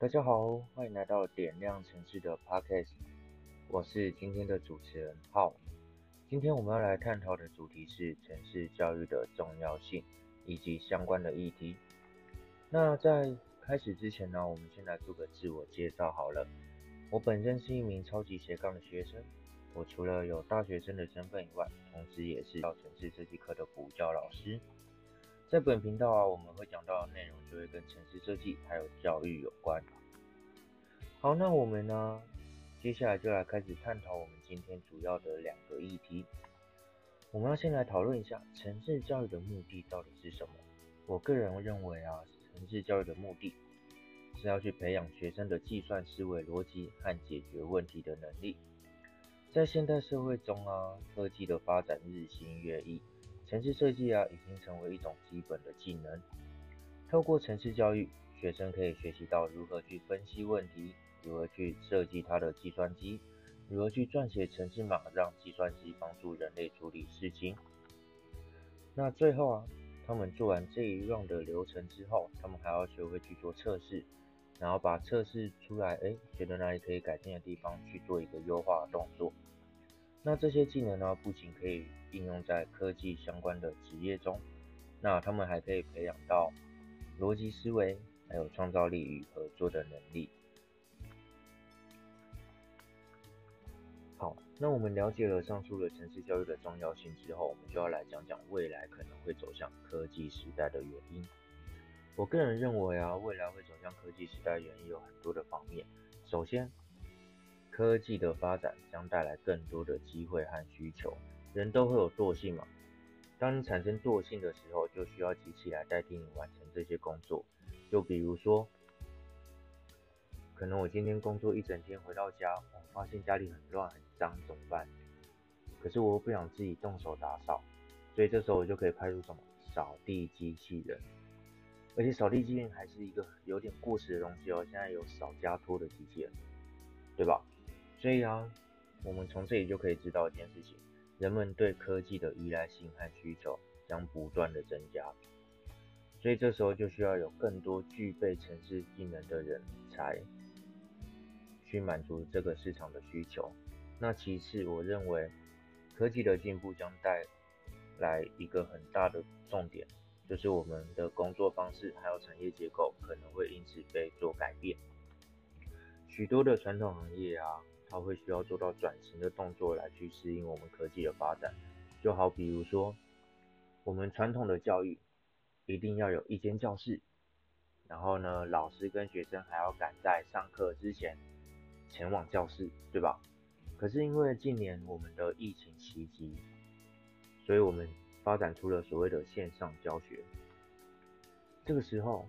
大家好，欢迎来到点亮城市的 Podcast，我是今天的主持人浩。今天我们要来探讨的主题是城市教育的重要性以及相关的议题。那在开始之前呢，我们先来做个自我介绍好了。我本身是一名超级斜杠的学生，我除了有大学生的身份以外，同时也是到城市设计课的补教老师。在本频道啊，我们会讲到的内容就会跟城市设计还有教育有关。好，那我们呢，接下来就来开始探讨我们今天主要的两个议题。我们要先来讨论一下城市教育的目的到底是什么。我个人认为啊，城市教育的目的是要去培养学生的计算思维、逻辑和解决问题的能力。在现代社会中啊，科技的发展日新月异。城市设计啊，已经成为一种基本的技能。透过城市教育，学生可以学习到如何去分析问题，如何去设计他的计算机，如何去撰写程式码，让计算机帮助人类处理事情。那最后啊，他们做完这一 round 的流程之后，他们还要学会去做测试，然后把测试出来，哎，觉得哪里可以改进的地方，去做一个优化动作。那这些技能呢，不仅可以应用在科技相关的职业中，那他们还可以培养到逻辑思维，还有创造力与合作的能力。好，那我们了解了上述的城市教育的重要性之后，我们就要来讲讲未来可能会走向科技时代的原因。我个人认为啊，未来会走向科技时代原因有很多的方面。首先，科技的发展将带来更多的机会和需求。人都会有惰性嘛？当你产生惰性的时候，就需要机器来代替你完成这些工作。就比如说，可能我今天工作一整天回到家，我发现家里很乱很脏，怎么办？可是我又不想自己动手打扫，所以这时候我就可以派出什么扫地机器人。而且扫地机器人还是一个有点过时的东西哦，现在有扫家拖的机器人，对吧？所以啊，我们从这里就可以知道一件事情：人们对科技的依赖性和需求将不断的增加。所以这时候就需要有更多具备城市技能的人才去满足这个市场的需求。那其次，我认为科技的进步将带来一个很大的重点，就是我们的工作方式还有产业结构可能会因此被做改变。许多的传统行业啊。它会需要做到转型的动作来去适应我们科技的发展，就好比如说，我们传统的教育一定要有一间教室，然后呢，老师跟学生还要赶在上课之前前往教室，对吧？可是因为近年我们的疫情袭击，所以我们发展出了所谓的线上教学。这个时候，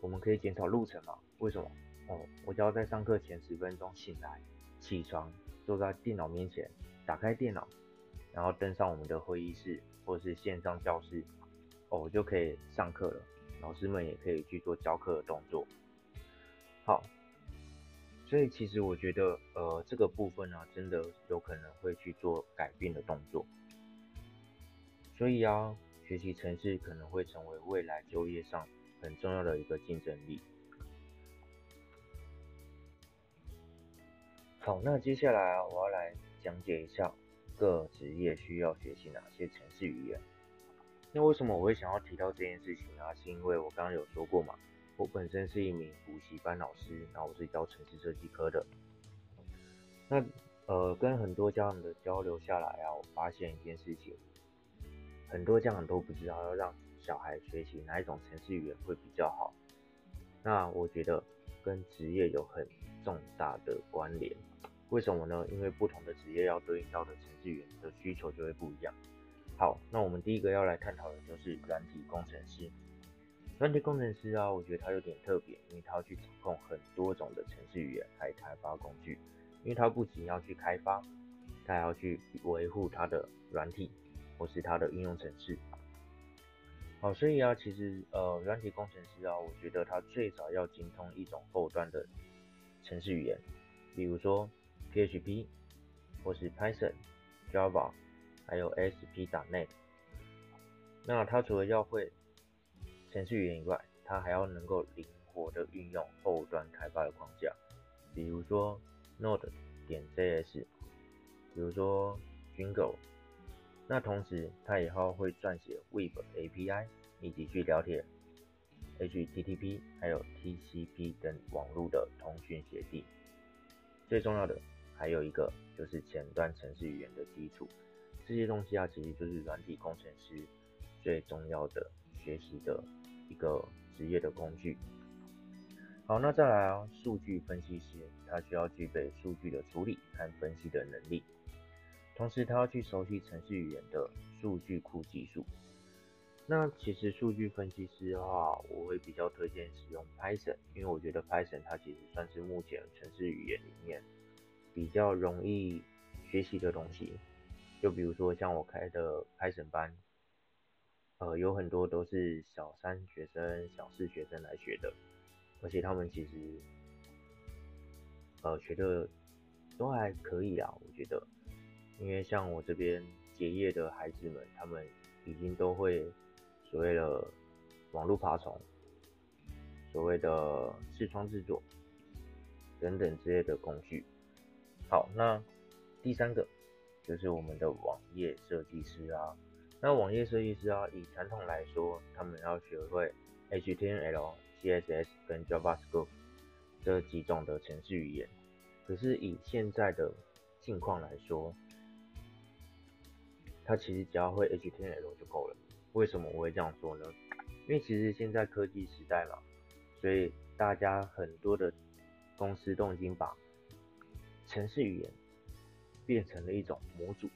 我们可以减少路程嘛？为什么？哦，我只要在上课前十分钟醒来。起床，坐在电脑面前，打开电脑，然后登上我们的会议室或是线上教室，哦，就可以上课了。老师们也可以去做教课的动作。好，所以其实我觉得，呃，这个部分呢，真的有可能会去做改变的动作。所以啊，学习城市可能会成为未来就业上很重要的一个竞争力。好，那接下来啊，我要来讲解一下各职业需要学习哪些城市语言。那为什么我会想要提到这件事情啊？是因为我刚刚有说过嘛，我本身是一名补习班老师，然后我是教城市设计科的。那呃，跟很多家长的交流下来啊，我发现一件事情，很多家长都不知道要让小孩学习哪一种城市语言会比较好。那我觉得跟职业有很重大的关联。为什么呢？因为不同的职业要对应到的程序员的需求就会不一样。好，那我们第一个要来探讨的就是软体工程师。软体工程师啊，我觉得他有点特别，因为他要去掌控很多种的程序语言来开发工具。因为他不仅要去开发，他还要去维护他的软体或是他的应用程式。好，所以啊，其实呃，软体工程师啊，我觉得他最少要精通一种后端的程式语言，比如说。PHP 或是 Python、Java，还有 ASP.NET。那它除了要会程序语言以外，它还要能够灵活的运用后端开发的框架，比如说 Node 点 JS，比如说 Django。那同时，它以后会撰写 Web API，以及去了解 HTTP 还有 TCP 等网络的通讯协定。最重要的还有一个就是前端程式语言的基础，这些东西啊，其实就是软体工程师最重要的学习的一个职业的工具。好，那再来啊，数据分析师他需要具备数据的处理和分析的能力。同时，他要去熟悉程序语言的数据库技术。那其实数据分析师的话，我会比较推荐使用 Python，因为我觉得 Python 它其实算是目前程式语言里面比较容易学习的东西。就比如说像我开的 Python 班，呃，有很多都是小三学生、小四学生来学的，而且他们其实呃学的都还可以啊，我觉得。因为像我这边结业的孩子们，他们已经都会所谓的网络爬虫、所谓的视窗制作等等之类的工具。好，那第三个就是我们的网页设计师啊。那网页设计师啊，以传统来说，他们要学会 HTML、CSS 跟 JavaScript 这几种的程式语言。可是以现在的境况来说，他其实只要会 HTML 就够了。为什么我会这样说呢？因为其实现在科技时代嘛，所以大家很多的公司都已经把程式语言变成了一种模组，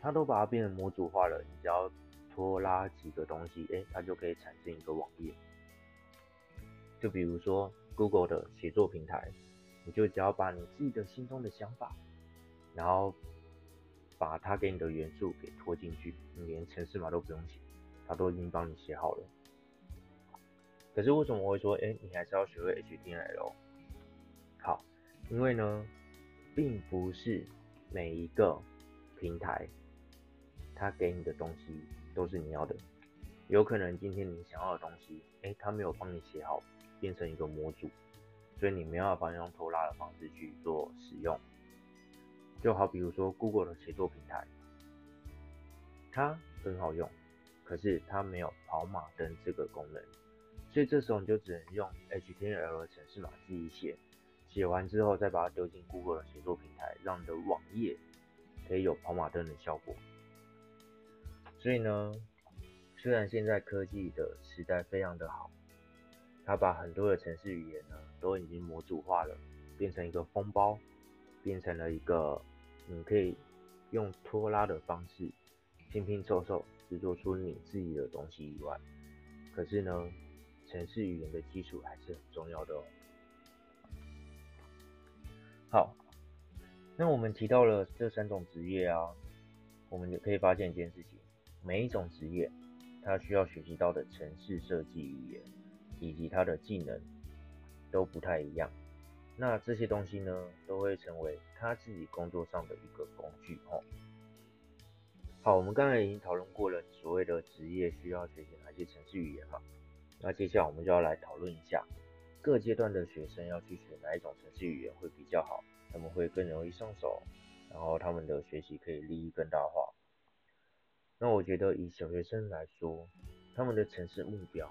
它都把它变成模组化了。你只要拖拉几个东西，哎，它就可以产生一个网页。就比如说 Google 的写作平台，你就只要把你自己的心中的想法，然后。把它给你的元素给拖进去，你连程式码都不用写，它都已经帮你写好了。可是为什么我会说，哎，你还是要学会 HTML？好，因为呢，并不是每一个平台它给你的东西都是你要的，有可能今天你想要的东西，哎，它没有帮你写好，变成一个模组，所以你没办法用拖拉的方式去做使用。就好比如说 Google 的写作平台，它很好用，可是它没有跑马灯这个功能，所以这时候你就只能用 HTML 的程式码自己写，写完之后再把它丢进 Google 的写作平台，让你的网页可以有跑马灯的效果。所以呢，虽然现在科技的时代非常的好，它把很多的程式语言呢都已经模组化了，变成一个封包。变成了一个，你可以用拖拉的方式拼拼凑凑制作出你自己的东西以外，可是呢，城市语言的基础还是很重要的哦。好，那我们提到了这三种职业啊，我们也可以发现一件事情，每一种职业它需要学习到的城市设计语言以及它的技能都不太一样。那这些东西呢，都会成为他自己工作上的一个工具哦。好，我们刚才已经讨论过了所谓的职业需要学习哪些程式语言嘛？那接下来我们就要来讨论一下各阶段的学生要去学哪一种程式语言会比较好，他们会更容易上手，然后他们的学习可以利益更大化。那我觉得以小学生来说，他们的城市目标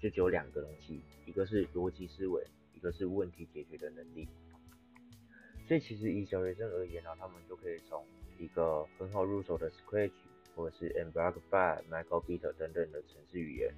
就只有两个东西，一个是逻辑思维。一个是问题解决的能力，所以其实以小学生而言呢，他们就可以从一个很好入手的 Scratch 或者是 Embark5、Microbit 等等的程式语言。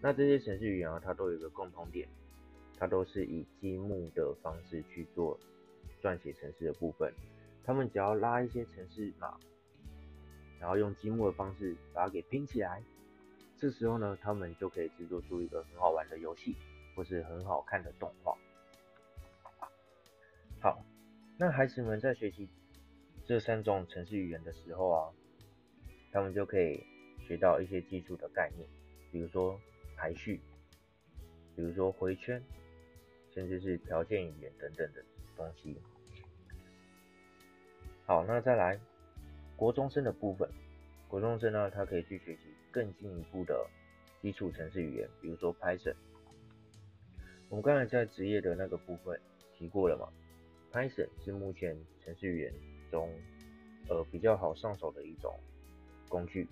那这些程式语言啊，它都有一个共同点，它都是以积木的方式去做撰写程式的部分。他们只要拉一些程式码，然后用积木的方式把它给拼起来，这时候呢，他们就可以制作出一个很好玩的游戏。或是很好看的动画。好，那孩子们在学习这三种程式语言的时候啊，他们就可以学到一些基础的概念，比如说排序，比如说回圈，甚至是条件语言等等的东西。好，那再来国中生的部分，国中生呢，他可以去学习更进一步的基础程式语言，比如说 Python。我们刚才在职业的那个部分提过了嘛，Python 是目前程序员中呃比较好上手的一种工具，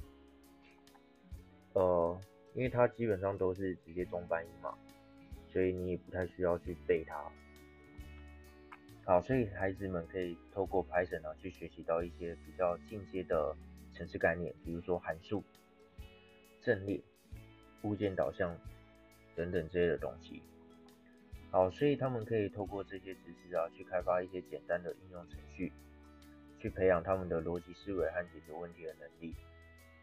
呃，因为它基本上都是直接中翻译嘛，所以你也不太需要去背它。好，所以孩子们可以透过 Python 啊去学习到一些比较进阶的程式概念，比如说函数、阵列、物件导向等等这些的东西。好，所以他们可以透过这些知识啊，去开发一些简单的应用程序，去培养他们的逻辑思维和解决问题的能力。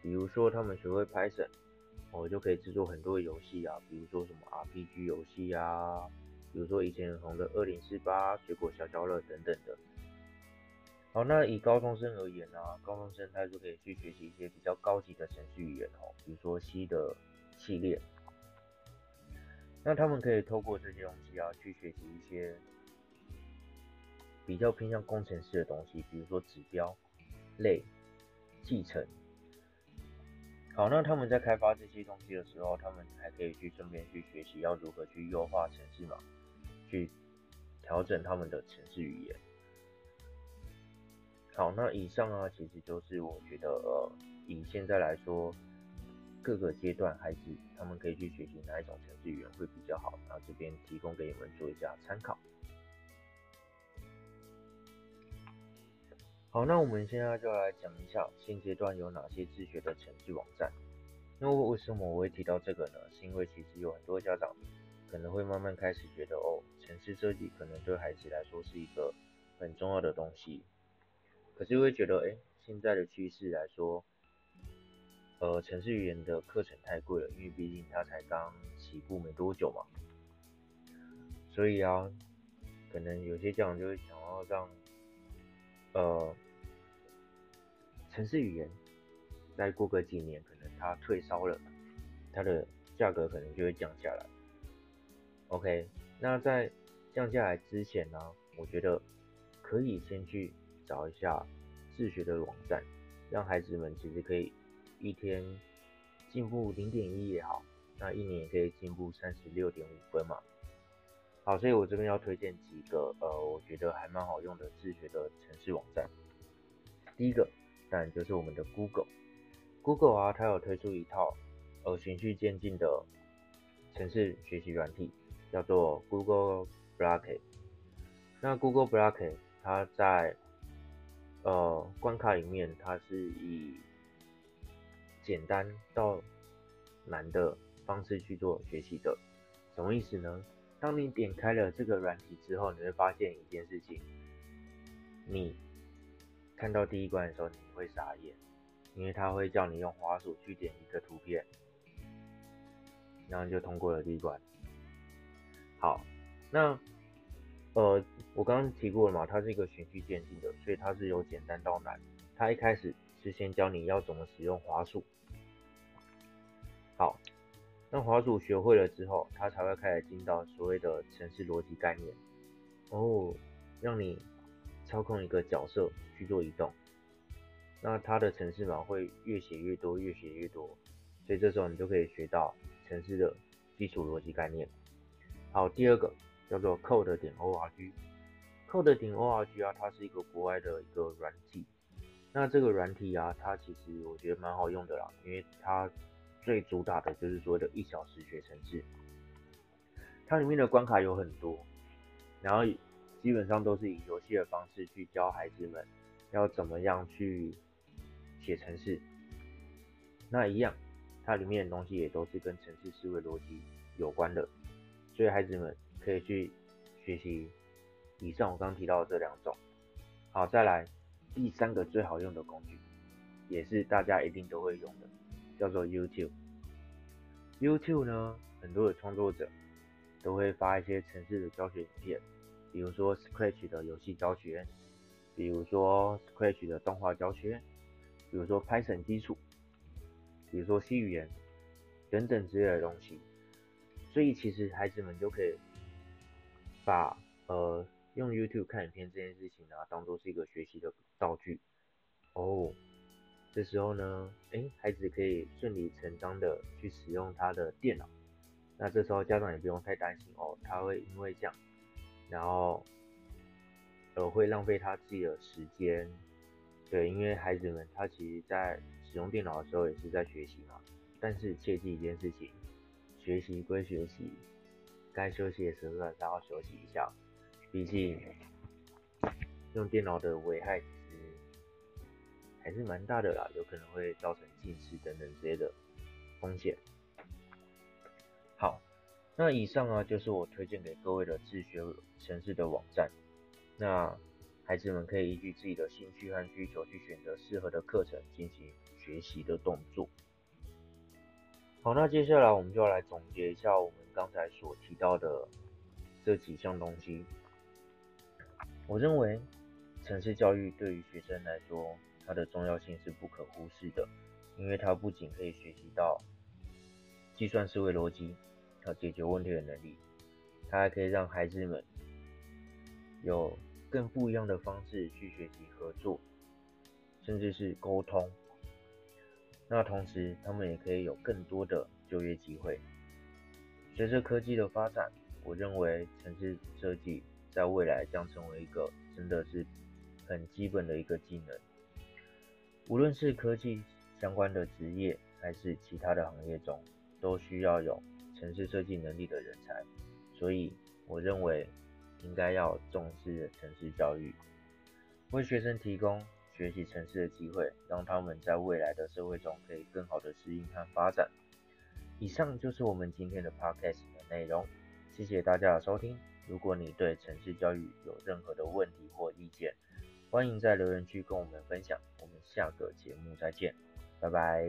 比如说，他们学会 Python，我就可以制作很多游戏啊，比如说什么 RPG 游戏啊，比如说以前很红的二零四八、水果消消乐等等的。好，那以高中生而言呢，高中生他就可以去学习一些比较高级的程序语言哦，比如说 C 的系列。那他们可以透过这些东西啊，去学习一些比较偏向工程师的东西，比如说指标、类、继承。好，那他们在开发这些东西的时候，他们还可以去顺便去学习要如何去优化程式码，去调整他们的程式语言。好，那以上啊，其实就是我觉得呃，以现在来说。各个阶段孩子他们可以去学习哪一种程序语言会比较好，然后这边提供给你们做一下参考。好，那我们现在就来讲一下现阶段有哪些自学的程序网站。那为什么我会提到这个呢？是因为其实有很多家长可能会慢慢开始觉得，哦，程式设计可能对孩子来说是一个很重要的东西，可是会觉得，哎，现在的趋势来说。呃，程序语言的课程太贵了，因为毕竟它才刚起步没多久嘛。所以啊，可能有些家长就会想要让，呃，程式语言再过个几年，可能它退烧了，它的价格可能就会降下来。OK，那在降下来之前呢，我觉得可以先去找一下自学的网站，让孩子们其实可以。一天进步零点一也好，那一年也可以进步三十六点五分嘛。好，所以我这边要推荐几个呃，我觉得还蛮好用的自学的城市网站。第一个当然就是我们的 Google，Google 啊，它有推出一套呃循序渐进的城市学习软体，叫做 Google Block。那 Google Block 它在呃关卡里面，它是以简单到难的方式去做学习的，什么意思呢？当你点开了这个软体之后，你会发现一件事情，你看到第一关的时候你会傻眼，因为它会叫你用滑鼠去点一个图片，然后就通过了第一关。好，那呃，我刚刚提过了嘛，它是一个循序渐进的，所以它是由简单到难。它一开始是先教你要怎么使用滑鼠。好，那滑鼠学会了之后，它才会开始进到所谓的城市逻辑概念哦，让你操控一个角色去做移动，那它的城市码会越写越多，越写越多，所以这时候你就可以学到城市的基础逻辑概念。好，第二个叫做 Code 点 org，Code 点 org 啊，它是一个国外的一个软体，那这个软体啊，它其实我觉得蛮好用的啦，因为它最主打的就是所谓的一小时学程式，它里面的关卡有很多，然后基本上都是以游戏的方式去教孩子们要怎么样去写程式。那一样，它里面的东西也都是跟程式思维逻辑有关的，所以孩子们可以去学习以上我刚提到的这两种。好，再来第三个最好用的工具，也是大家一定都会用的。叫做 YouTube。YouTube 呢，很多的创作者都会发一些城市的教学影片，比如说 Scratch 的游戏教学，比如说 Scratch 的动画教学，比如说 Python 基础，比如说 C 语言等等之类的东西。所以其实孩子们就可以把呃用 YouTube 看影片这件事情呢，当做是一个学习的道具哦。这时候呢，哎，孩子可以顺理成章的去使用他的电脑，那这时候家长也不用太担心哦，他会因为这样，然后呃会浪费他自己的时间。对，因为孩子们他其实在使用电脑的时候也是在学习嘛。但是切记一件事情，学习归学习，该休息的时候还是要休息一下。毕竟用电脑的危害还是蛮大的啦，有可能会造成近视等等之类的风险。好，那以上啊就是我推荐给各位的自学城市的网站。那孩子们可以依据自己的兴趣和需求去选择适合的课程进行学习的动作。好，那接下来我们就要来总结一下我们刚才所提到的这几项东西。我认为城市教育对于学生来说，它的重要性是不可忽视的，因为它不仅可以学习到计算思维逻辑和。解决问题的能力，它还可以让孩子们有更不一样的方式去学习合作，甚至是沟通。那同时，他们也可以有更多的就业机会。随着科技的发展，我认为城市设计在未来将成为一个真的是很基本的一个技能。无论是科技相关的职业，还是其他的行业中，都需要有。城市设计能力的人才，所以我认为应该要重视城市教育，为学生提供学习城市的机会，让他们在未来的社会中可以更好的适应和发展。以上就是我们今天的 podcast 的内容，谢谢大家的收听。如果你对城市教育有任何的问题或意见，欢迎在留言区跟我们分享。我们下个节目再见，拜拜。